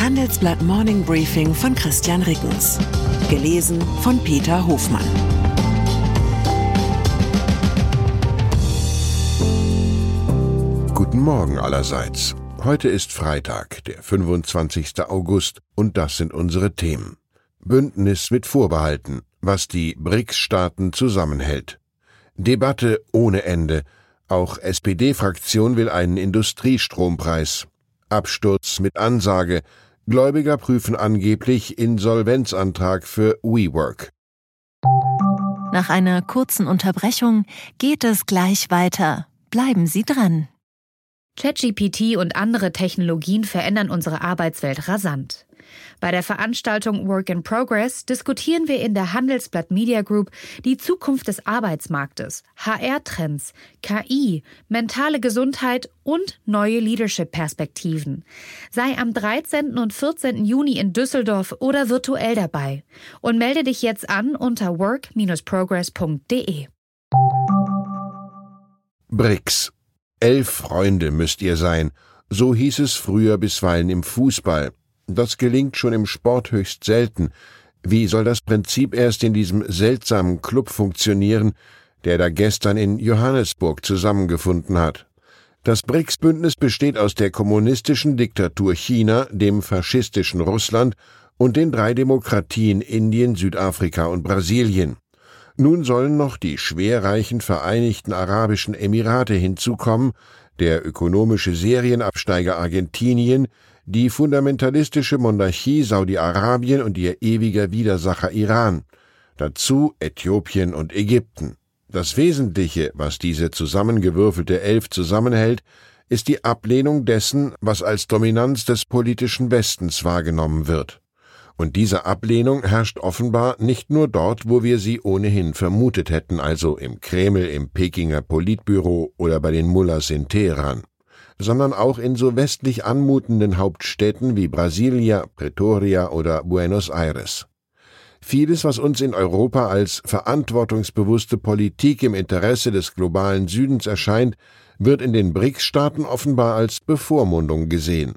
Handelsblatt Morning Briefing von Christian Rickens. Gelesen von Peter Hofmann. Guten Morgen allerseits. Heute ist Freitag, der 25. August, und das sind unsere Themen. Bündnis mit Vorbehalten, was die BRICS-Staaten zusammenhält. Debatte ohne Ende. Auch SPD-Fraktion will einen Industriestrompreis. Absturz mit Ansage. Gläubiger prüfen angeblich Insolvenzantrag für WeWork. Nach einer kurzen Unterbrechung geht es gleich weiter. Bleiben Sie dran. ChatGPT und andere Technologien verändern unsere Arbeitswelt rasant. Bei der Veranstaltung Work in Progress diskutieren wir in der Handelsblatt Media Group die Zukunft des Arbeitsmarktes, HR-Trends, KI, mentale Gesundheit und neue Leadership-Perspektiven. Sei am 13. und 14. Juni in Düsseldorf oder virtuell dabei und melde dich jetzt an unter work-progress.de. BRICS. Elf Freunde müsst ihr sein. So hieß es früher bisweilen im Fußball. Das gelingt schon im Sport höchst selten. Wie soll das Prinzip erst in diesem seltsamen Club funktionieren, der da gestern in Johannesburg zusammengefunden hat? Das BRICS-Bündnis besteht aus der kommunistischen Diktatur China, dem faschistischen Russland und den drei Demokratien Indien, Südafrika und Brasilien. Nun sollen noch die schwerreichen Vereinigten Arabischen Emirate hinzukommen, der ökonomische Serienabsteiger Argentinien, die fundamentalistische Monarchie Saudi-Arabien und ihr ewiger Widersacher Iran, dazu Äthiopien und Ägypten. Das Wesentliche, was diese zusammengewürfelte Elf zusammenhält, ist die Ablehnung dessen, was als Dominanz des politischen Westens wahrgenommen wird. Und diese Ablehnung herrscht offenbar nicht nur dort, wo wir sie ohnehin vermutet hätten, also im Kreml, im Pekinger Politbüro oder bei den Mullahs in Teheran sondern auch in so westlich anmutenden Hauptstädten wie Brasilia, Pretoria oder Buenos Aires. Vieles, was uns in Europa als verantwortungsbewusste Politik im Interesse des globalen Südens erscheint, wird in den BRICS-Staaten offenbar als Bevormundung gesehen.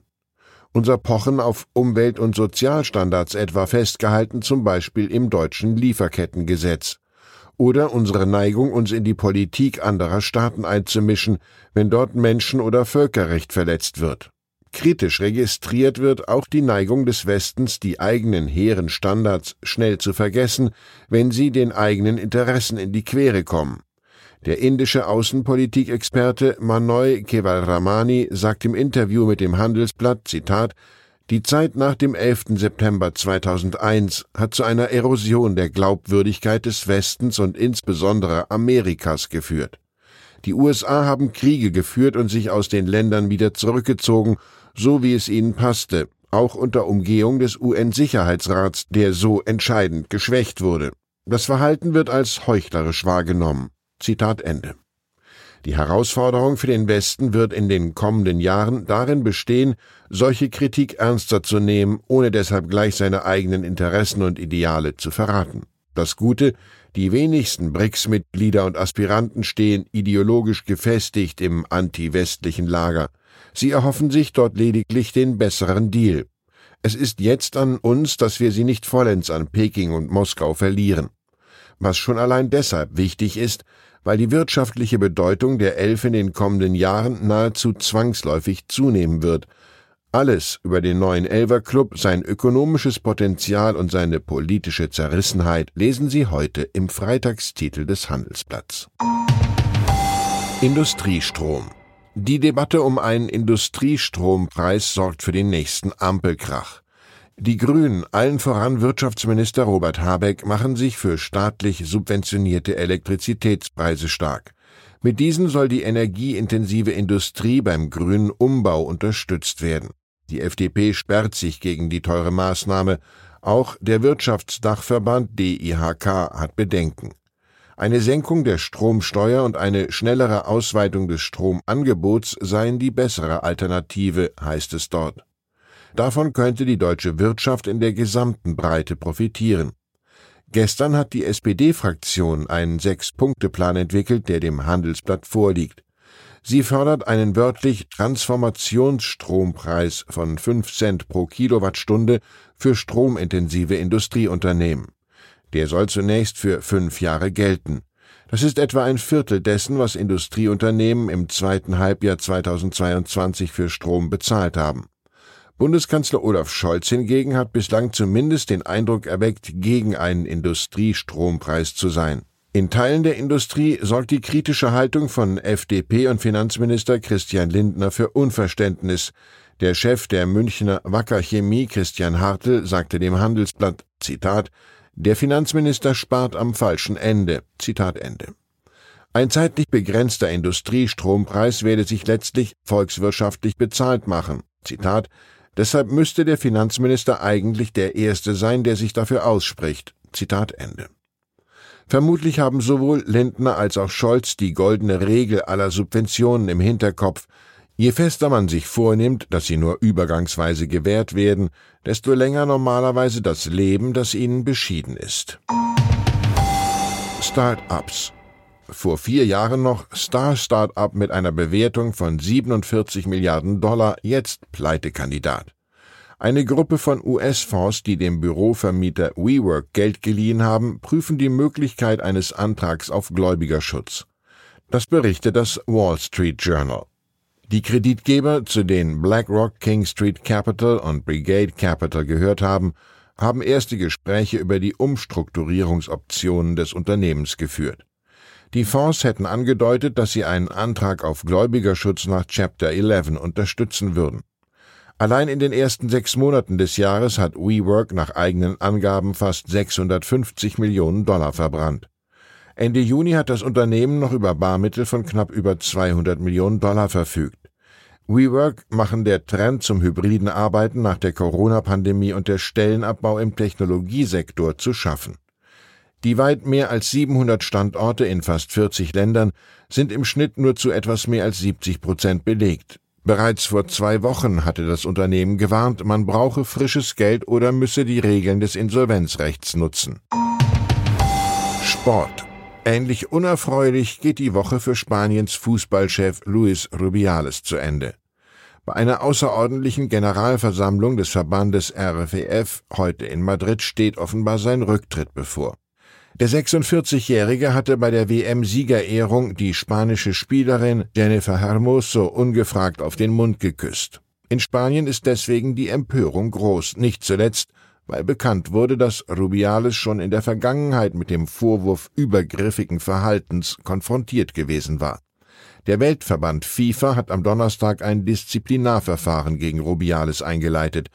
Unser Pochen auf Umwelt- und Sozialstandards etwa festgehalten zum Beispiel im deutschen Lieferkettengesetz oder unsere Neigung, uns in die Politik anderer Staaten einzumischen, wenn dort Menschen- oder Völkerrecht verletzt wird. Kritisch registriert wird auch die Neigung des Westens, die eigenen hehren Standards schnell zu vergessen, wenn sie den eigenen Interessen in die Quere kommen. Der indische Außenpolitikexperte Manoy Kevalramani sagt im Interview mit dem Handelsblatt, Zitat, die Zeit nach dem 11. September 2001 hat zu einer Erosion der Glaubwürdigkeit des Westens und insbesondere Amerikas geführt. Die USA haben Kriege geführt und sich aus den Ländern wieder zurückgezogen, so wie es ihnen passte, auch unter Umgehung des UN-Sicherheitsrats, der so entscheidend geschwächt wurde. Das Verhalten wird als heuchlerisch wahrgenommen. Zitat Ende. Die Herausforderung für den Westen wird in den kommenden Jahren darin bestehen, solche Kritik ernster zu nehmen, ohne deshalb gleich seine eigenen Interessen und Ideale zu verraten. Das Gute, die wenigsten BRICS-Mitglieder und Aspiranten stehen ideologisch gefestigt im anti-westlichen Lager. Sie erhoffen sich dort lediglich den besseren Deal. Es ist jetzt an uns, dass wir sie nicht vollends an Peking und Moskau verlieren. Was schon allein deshalb wichtig ist, weil die wirtschaftliche Bedeutung der Elf in den kommenden Jahren nahezu zwangsläufig zunehmen wird. Alles über den neuen Elver Club, sein ökonomisches Potenzial und seine politische Zerrissenheit lesen Sie heute im Freitagstitel des Handelsblatts. Industriestrom. Die Debatte um einen Industriestrompreis sorgt für den nächsten Ampelkrach. Die Grünen, allen voran Wirtschaftsminister Robert Habeck, machen sich für staatlich subventionierte Elektrizitätspreise stark. Mit diesen soll die energieintensive Industrie beim grünen Umbau unterstützt werden. Die FDP sperrt sich gegen die teure Maßnahme. Auch der Wirtschaftsdachverband DIHK hat Bedenken. Eine Senkung der Stromsteuer und eine schnellere Ausweitung des Stromangebots seien die bessere Alternative, heißt es dort. Davon könnte die deutsche Wirtschaft in der gesamten Breite profitieren. Gestern hat die SPD-Fraktion einen Sechs-Punkte-Plan entwickelt, der dem Handelsblatt vorliegt. Sie fördert einen wörtlich Transformationsstrompreis von 5 Cent pro Kilowattstunde für stromintensive Industrieunternehmen. Der soll zunächst für fünf Jahre gelten. Das ist etwa ein Viertel dessen, was Industrieunternehmen im zweiten Halbjahr 2022 für Strom bezahlt haben. Bundeskanzler Olaf Scholz hingegen hat bislang zumindest den Eindruck erweckt, gegen einen Industriestrompreis zu sein. In Teilen der Industrie sorgt die kritische Haltung von FDP und Finanzminister Christian Lindner für Unverständnis. Der Chef der Münchner Wacker Chemie, Christian Hartl, sagte dem Handelsblatt, Zitat, der Finanzminister spart am falschen Ende. Zitat Ende. Ein zeitlich begrenzter Industriestrompreis werde sich letztlich volkswirtschaftlich bezahlt machen. Zitat Deshalb müsste der Finanzminister eigentlich der Erste sein, der sich dafür ausspricht. Zitat Ende. Vermutlich haben sowohl Lindner als auch Scholz die goldene Regel aller Subventionen im Hinterkopf, Je fester man sich vornimmt, dass sie nur übergangsweise gewährt werden, desto länger normalerweise das Leben, das ihnen beschieden ist. Start-ups. Vor vier Jahren noch Star Start-up mit einer Bewertung von 47 Milliarden Dollar, jetzt Pleitekandidat. Eine Gruppe von US-Fonds, die dem Bürovermieter WeWork Geld geliehen haben, prüfen die Möglichkeit eines Antrags auf Gläubigerschutz. Das berichtet das Wall Street Journal. Die Kreditgeber, zu denen BlackRock, King Street Capital und Brigade Capital gehört haben, haben erste Gespräche über die Umstrukturierungsoptionen des Unternehmens geführt. Die Fonds hätten angedeutet, dass sie einen Antrag auf Gläubigerschutz nach Chapter 11 unterstützen würden. Allein in den ersten sechs Monaten des Jahres hat WeWork nach eigenen Angaben fast 650 Millionen Dollar verbrannt. Ende Juni hat das Unternehmen noch über Barmittel von knapp über 200 Millionen Dollar verfügt. WeWork machen der Trend zum hybriden Arbeiten nach der Corona-Pandemie und der Stellenabbau im Technologiesektor zu schaffen. Die weit mehr als 700 Standorte in fast 40 Ländern sind im Schnitt nur zu etwas mehr als 70 Prozent belegt. Bereits vor zwei Wochen hatte das Unternehmen gewarnt, man brauche frisches Geld oder müsse die Regeln des Insolvenzrechts nutzen. Sport Ähnlich unerfreulich geht die Woche für Spaniens Fußballchef Luis Rubiales zu Ende. Bei einer außerordentlichen Generalversammlung des Verbandes RFEF heute in Madrid steht offenbar sein Rücktritt bevor. Der 46-Jährige hatte bei der WM-Siegerehrung die spanische Spielerin Jennifer Hermoso ungefragt auf den Mund geküsst. In Spanien ist deswegen die Empörung groß, nicht zuletzt, weil bekannt wurde, dass Rubiales schon in der Vergangenheit mit dem Vorwurf übergriffigen Verhaltens konfrontiert gewesen war. Der Weltverband FIFA hat am Donnerstag ein Disziplinarverfahren gegen Rubiales eingeleitet.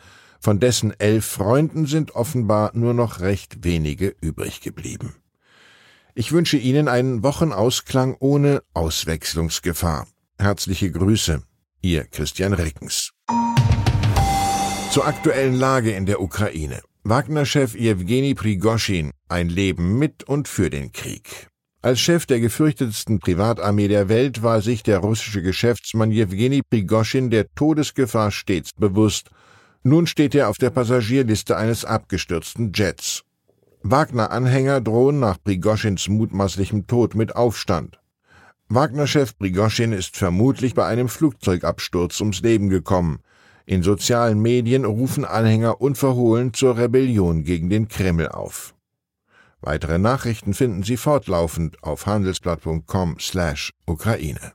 Von dessen elf Freunden sind offenbar nur noch recht wenige übrig geblieben. Ich wünsche Ihnen einen Wochenausklang ohne Auswechslungsgefahr. Herzliche Grüße, Ihr Christian Rickens. Zur aktuellen Lage in der Ukraine. Wagner-Chef Jewgeni Prigoschin ein Leben mit und für den Krieg. Als Chef der gefürchtetsten Privatarmee der Welt war sich der russische Geschäftsmann Jewgeni Prigoschin der Todesgefahr stets bewusst. Nun steht er auf der Passagierliste eines abgestürzten Jets. Wagner-Anhänger drohen nach Prigoschins mutmaßlichem Tod mit Aufstand. Wagner-Chef Prigoschin ist vermutlich bei einem Flugzeugabsturz ums Leben gekommen. In sozialen Medien rufen Anhänger unverhohlen zur Rebellion gegen den Kreml auf. Weitere Nachrichten finden Sie fortlaufend auf handelsblatt.com/Ukraine.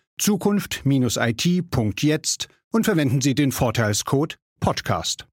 zukunft-it.jetzt und verwenden Sie den Vorteilscode Podcast.